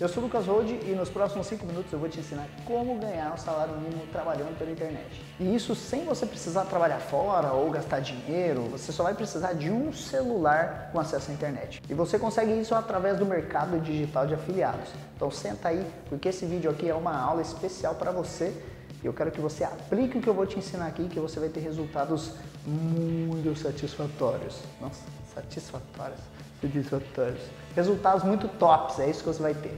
Eu sou o Lucas Rode e nos próximos 5 minutos eu vou te ensinar como ganhar um salário mínimo trabalhando pela internet. E isso sem você precisar trabalhar fora ou gastar dinheiro, você só vai precisar de um celular com acesso à internet. E você consegue isso através do mercado digital de afiliados. Então senta aí, porque esse vídeo aqui é uma aula especial para você eu quero que você aplique o que eu vou te ensinar aqui, que você vai ter resultados muito satisfatórios. Nossa, satisfatórios, satisfatórios. Resultados muito tops, é isso que você vai ter.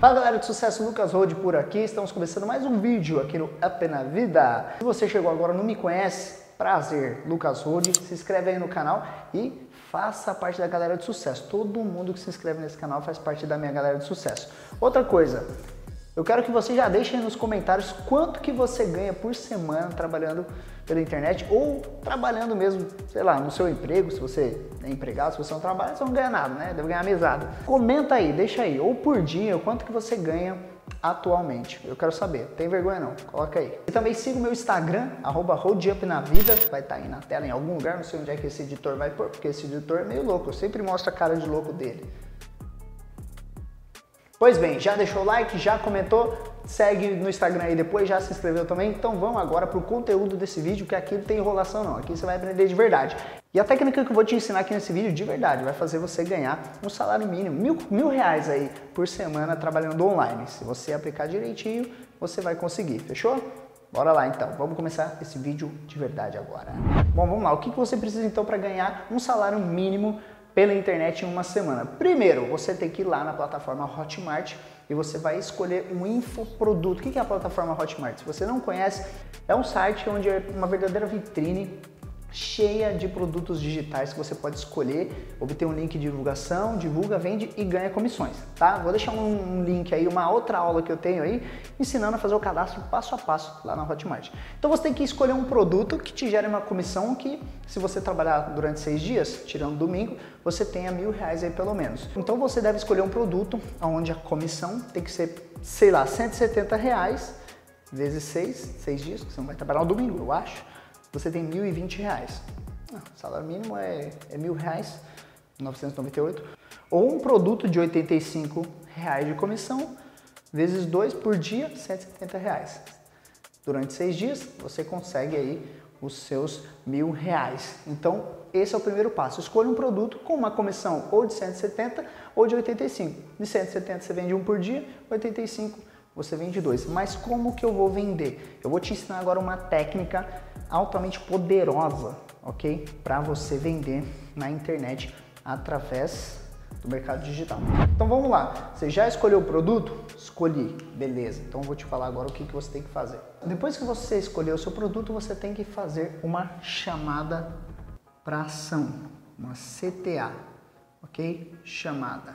Fala galera de sucesso, Lucas Rode por aqui. Estamos começando mais um vídeo aqui no Up na Vida. Se você chegou agora e não me conhece, prazer, Lucas Rode. Se inscreve aí no canal e faça parte da galera de sucesso. Todo mundo que se inscreve nesse canal faz parte da minha galera de sucesso. Outra coisa, eu quero que você já deixe nos comentários quanto que você ganha por semana trabalhando pela internet ou trabalhando mesmo, sei lá, no seu emprego, se você é empregado, se você não trabalha, você não ganha nada, né? Deve ganhar mesada. Comenta aí, deixa aí, ou por dia, quanto que você ganha atualmente. Eu quero saber. Tem vergonha não? Coloca aí. E também siga o meu Instagram, arroba Vida. Vai estar tá aí na tela em algum lugar. Não sei onde é que esse editor vai pôr, porque esse editor é meio louco. Eu sempre mostro a cara de louco dele. Pois bem, já deixou o like, já comentou, segue no Instagram aí depois, já se inscreveu também. Então vamos agora para o conteúdo desse vídeo, que aqui não tem enrolação não, aqui você vai aprender de verdade. E a técnica que eu vou te ensinar aqui nesse vídeo, de verdade, vai fazer você ganhar um salário mínimo, mil, mil reais aí por semana trabalhando online. Se você aplicar direitinho, você vai conseguir, fechou? Bora lá então, vamos começar esse vídeo de verdade agora. Bom, vamos lá, o que você precisa então para ganhar um salário mínimo pela internet em uma semana. Primeiro, você tem que ir lá na plataforma Hotmart e você vai escolher um infoproduto. O que é a plataforma Hotmart? Se você não conhece, é um site onde é uma verdadeira vitrine cheia de produtos digitais que você pode escolher, obter um link de divulgação, divulga, vende e ganha comissões, tá? Vou deixar um link aí, uma outra aula que eu tenho aí, ensinando a fazer o cadastro passo a passo lá na Hotmart. Então você tem que escolher um produto que te gere uma comissão que, se você trabalhar durante seis dias, tirando domingo, você tenha mil reais aí pelo menos. Então você deve escolher um produto onde a comissão tem que ser, sei lá, 170 reais vezes seis, seis dias, que você não vai trabalhar no domingo, eu acho você tem R$ 1.020. Ah, o salário mínimo é, é mil reais, 998. Ou um produto de 85 reais de comissão, vezes 2 por dia, 170 reais. Durante seis dias, você consegue aí os seus mil reais. Então, esse é o primeiro passo. Escolha um produto com uma comissão ou de 170 ou de 85. De 170 você vende um por dia, 85 você vende dois. Mas como que eu vou vender? Eu vou te ensinar agora uma técnica altamente poderosa, ok? Para você vender na internet através do mercado digital. Então vamos lá. Você já escolheu o produto? Escolhi, beleza. Então eu vou te falar agora o que, que você tem que fazer. Depois que você escolheu o seu produto, você tem que fazer uma chamada para ação, uma CTA, ok? Chamada.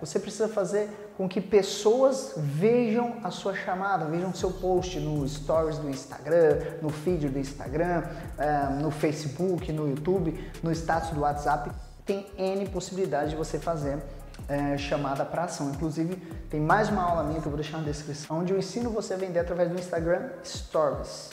Você precisa fazer com que pessoas vejam a sua chamada, vejam seu post no stories do Instagram, no feed do Instagram, eh, no Facebook, no YouTube, no status do WhatsApp. Tem N possibilidades de você fazer é, chamada para ação. Inclusive, tem mais uma aula minha que eu vou deixar na descrição, onde eu ensino você a vender através do Instagram Stories.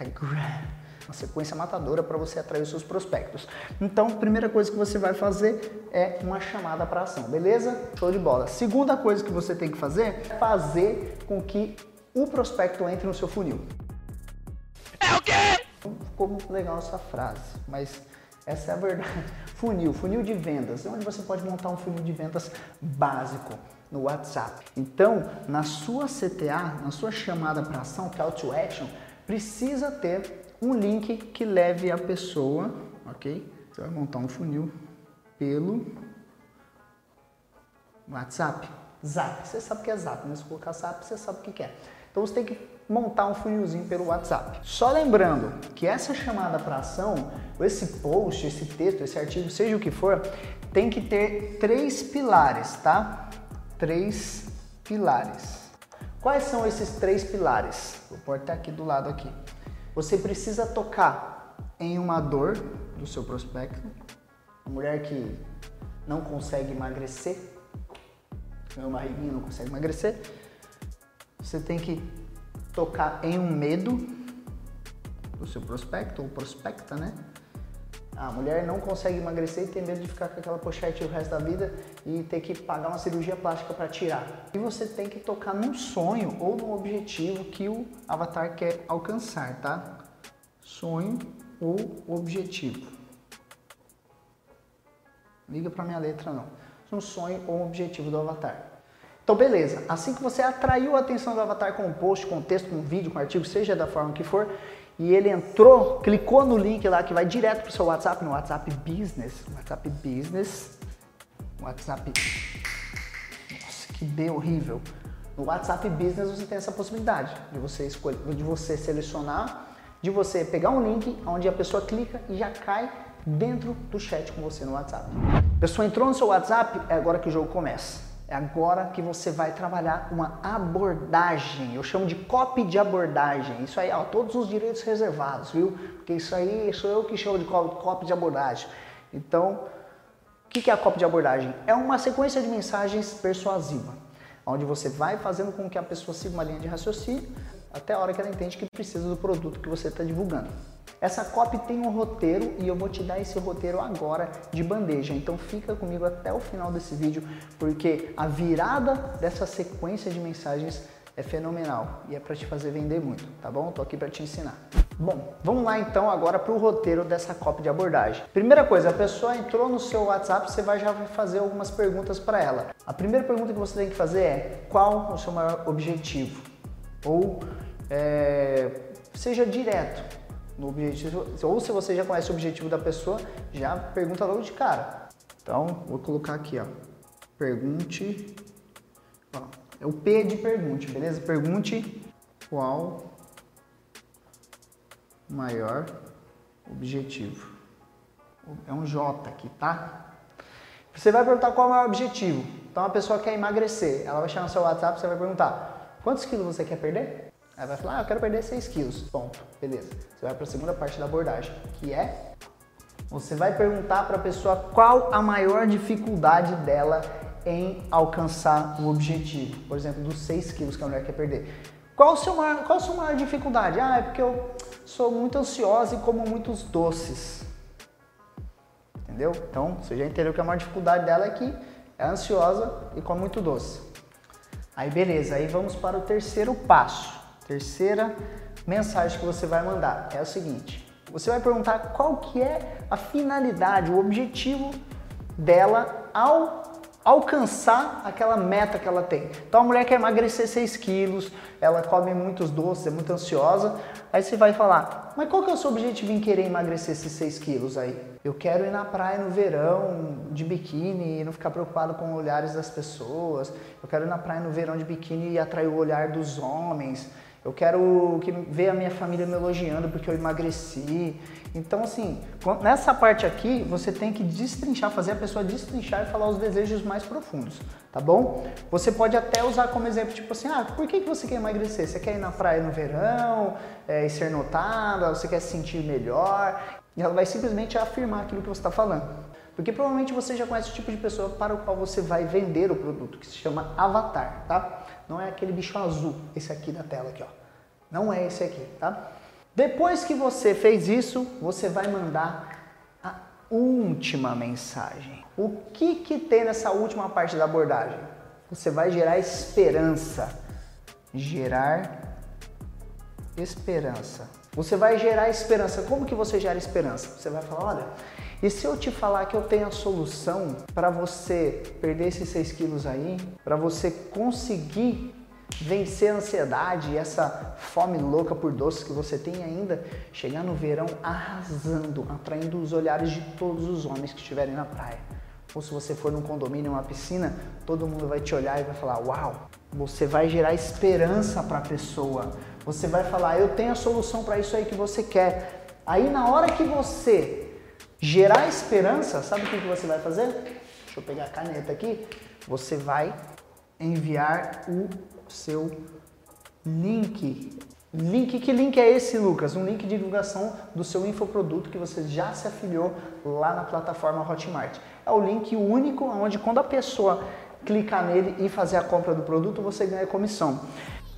Instagram uma sequência matadora para você atrair os seus prospectos. Então, primeira coisa que você vai fazer é uma chamada para ação, beleza? Show de bola. Segunda coisa que você tem que fazer é fazer com que o prospecto entre no seu funil. É o quê? Ficou muito legal essa frase, mas essa é a verdade. Funil, funil de vendas, onde você pode montar um funil de vendas básico no WhatsApp. Então, na sua CTA, na sua chamada para ação, call to action, precisa ter um link que leve a pessoa, ok? Você vai montar um funil pelo WhatsApp. Zap, você sabe que é Zap, né? Se colocar Zap, você sabe o que é. Então você tem que montar um funilzinho pelo WhatsApp. Só lembrando que essa chamada para ação, esse post, esse texto, esse artigo, seja o que for, tem que ter três pilares, tá? Três pilares. Quais são esses três pilares? Vou até aqui do lado aqui. Você precisa tocar em uma dor do seu prospecto, a mulher que não consegue emagrecer, tem uma barriguinha não consegue emagrecer. Você tem que tocar em um medo do seu prospecto ou prospecta, né? A mulher não consegue emagrecer e tem medo de ficar com aquela pochete o resto da vida e ter que pagar uma cirurgia plástica para tirar. E você tem que tocar num sonho ou num objetivo que o avatar quer alcançar, tá? Sonho ou objetivo. Liga para minha letra não. Um sonho ou um objetivo do avatar. Então, beleza. Assim que você atraiu a atenção do avatar com um post, com um texto, com um vídeo, com um artigo, seja da forma que for, e ele entrou, clicou no link lá que vai direto para o seu WhatsApp, no WhatsApp Business, WhatsApp Business, WhatsApp, nossa, que B horrível. No WhatsApp Business você tem essa possibilidade de você escolher, de você selecionar, de você pegar um link onde a pessoa clica e já cai dentro do chat com você no WhatsApp. A pessoa entrou no seu WhatsApp, é agora que o jogo começa. É agora que você vai trabalhar uma abordagem. Eu chamo de copy de abordagem. Isso aí, ó, todos os direitos reservados, viu? Porque isso aí sou eu que chamo de copy de abordagem. Então, o que é a copy de abordagem? É uma sequência de mensagens persuasiva, onde você vai fazendo com que a pessoa siga uma linha de raciocínio até a hora que ela entende que precisa do produto que você está divulgando. Essa copy tem um roteiro e eu vou te dar esse roteiro agora de bandeja. Então fica comigo até o final desse vídeo, porque a virada dessa sequência de mensagens é fenomenal e é para te fazer vender muito, tá bom? Tô aqui para te ensinar. Bom, vamos lá então agora para o roteiro dessa copy de abordagem. Primeira coisa, a pessoa entrou no seu WhatsApp, você vai já fazer algumas perguntas para ela. A primeira pergunta que você tem que fazer é qual o seu maior objetivo? Ou é, seja direto no objetivo, ou se você já conhece o objetivo da pessoa, já pergunta logo de cara. Então, vou colocar aqui, ó, pergunte, ó, é o P de pergunte, beleza? Pergunte qual maior objetivo. É um J aqui, tá? Você vai perguntar qual é o maior objetivo. Então, a pessoa quer emagrecer, ela vai chamar no seu WhatsApp, você vai perguntar, quantos quilos você quer perder? Aí vai falar, ah, eu quero perder 6 quilos. Ponto. Beleza. Você vai para a segunda parte da abordagem, que é você vai perguntar para a pessoa qual a maior dificuldade dela em alcançar o objetivo. Por exemplo, dos 6 quilos que a mulher quer perder. Qual, o seu maior, qual a sua maior dificuldade? Ah, é porque eu sou muito ansiosa e como muitos doces. Entendeu? Então, você já entendeu que a maior dificuldade dela é que é ansiosa e come muito doce. Aí beleza, aí vamos para o terceiro passo. Terceira mensagem que você vai mandar é o seguinte: você vai perguntar qual que é a finalidade, o objetivo dela ao alcançar aquela meta que ela tem. Então a mulher quer emagrecer 6 quilos, ela come muitos doces, é muito ansiosa. Aí você vai falar, mas qual que é o seu objetivo em querer emagrecer esses 6 quilos aí? Eu quero ir na praia no verão de biquíni e não ficar preocupado com os olhares das pessoas. Eu quero ir na praia no verão de biquíni e atrair o olhar dos homens. Eu quero que ver a minha família me elogiando porque eu emagreci. Então, assim, nessa parte aqui, você tem que destrinchar, fazer a pessoa destrinchar e falar os desejos mais profundos, tá bom? Você pode até usar como exemplo, tipo assim, ah, por que, que você quer emagrecer? Você quer ir na praia no verão, é, e ser notada, você quer se sentir melhor? E ela vai simplesmente afirmar aquilo que você está falando. Porque provavelmente você já conhece o tipo de pessoa para o qual você vai vender o produto, que se chama avatar, tá? Não é aquele bicho azul, esse aqui da tela aqui, ó. Não é esse aqui, tá? Depois que você fez isso, você vai mandar a última mensagem. O que que tem nessa última parte da abordagem? Você vai gerar esperança. Gerar esperança. Você vai gerar esperança. Como que você gera esperança? Você vai falar, olha, e se eu te falar que eu tenho a solução para você perder esses 6 quilos aí, para você conseguir vencer a ansiedade e essa fome louca por doces que você tem ainda, chegar no verão arrasando, atraindo os olhares de todos os homens que estiverem na praia. Ou se você for num condomínio, uma piscina, todo mundo vai te olhar e vai falar: "Uau!". Você vai gerar esperança para a pessoa. Você vai falar: "Eu tenho a solução para isso aí que você quer". Aí na hora que você gerar esperança, sabe o que você vai fazer? Deixa eu pegar a caneta aqui. Você vai enviar o seu link. Link, que link é esse, Lucas? Um link de divulgação do seu infoproduto que você já se afiliou lá na plataforma Hotmart. É o link único onde quando a pessoa clicar nele e fazer a compra do produto, você ganha comissão.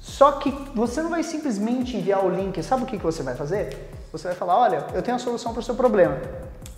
Só que você não vai simplesmente enviar o link. Sabe o que você vai fazer? Você vai falar, olha, eu tenho a solução para o seu problema.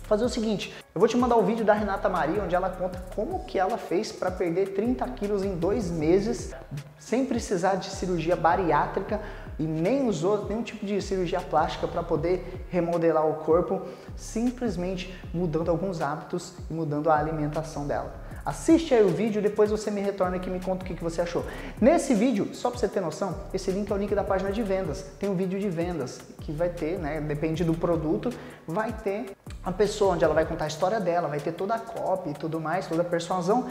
Fazer o seguinte, eu vou te mandar o vídeo da Renata Maria, onde ela conta como que ela fez para perder 30 quilos em dois meses, sem precisar de cirurgia bariátrica e nem usou nenhum tipo de cirurgia plástica para poder remodelar o corpo, simplesmente mudando alguns hábitos e mudando a alimentação dela. Assiste aí o vídeo, depois você me retorna aqui e me conta o que, você achou. Nesse vídeo, só para você ter noção, esse link é o link da página de vendas. Tem um vídeo de vendas que vai ter, né? Depende do produto, vai ter a pessoa onde ela vai contar a história dela, vai ter toda a copy e tudo mais, toda a persuasão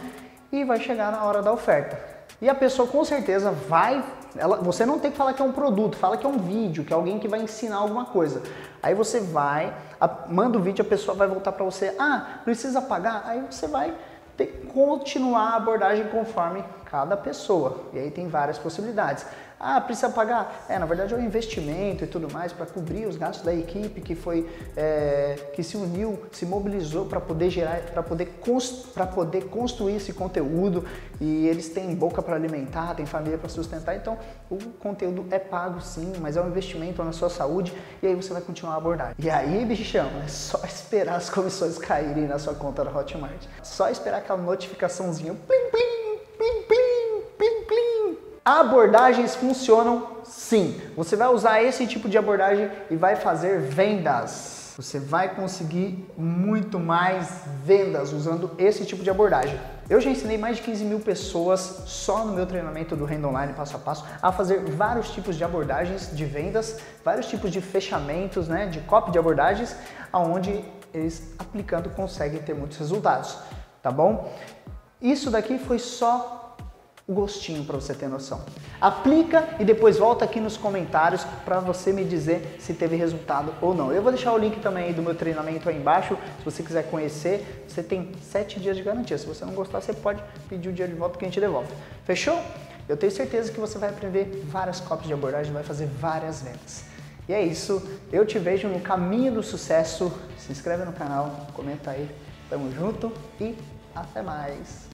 e vai chegar na hora da oferta. E a pessoa com certeza vai. Ela, você não tem que falar que é um produto, fala que é um vídeo, que é alguém que vai ensinar alguma coisa. Aí você vai, a, manda o vídeo, a pessoa vai voltar para você, ah, precisa pagar? Aí você vai ter continuar a abordagem conforme cada pessoa. E aí tem várias possibilidades. Ah, precisa pagar? É, na verdade é um investimento e tudo mais para cobrir os gastos da equipe que foi é, que se uniu, se mobilizou para poder gerar, para poder para poder construir esse conteúdo e eles têm boca para alimentar, têm família para sustentar, então o conteúdo é pago sim, mas é um investimento na sua saúde e aí você vai continuar a abordar. E aí, bichão, é só esperar as comissões caírem na sua conta da Hotmart. Só esperar aquela notificaçãozinha, plim, plim Abordagens funcionam sim. Você vai usar esse tipo de abordagem e vai fazer vendas. Você vai conseguir muito mais vendas usando esse tipo de abordagem. Eu já ensinei mais de 15 mil pessoas só no meu treinamento do Renda Online passo a passo a fazer vários tipos de abordagens de vendas, vários tipos de fechamentos, né, de copy de abordagens, aonde eles aplicando conseguem ter muitos resultados, tá bom? Isso daqui foi só gostinho para você ter noção. Aplica e depois volta aqui nos comentários para você me dizer se teve resultado ou não. Eu vou deixar o link também do meu treinamento aí embaixo, se você quiser conhecer. Você tem 7 dias de garantia. Se você não gostar, você pode pedir o dia de volta que a gente devolve. Fechou? Eu tenho certeza que você vai aprender várias cópias de abordagem, vai fazer várias vendas. E é isso, eu te vejo no caminho do sucesso. Se inscreve no canal, comenta aí. Tamo junto e até mais.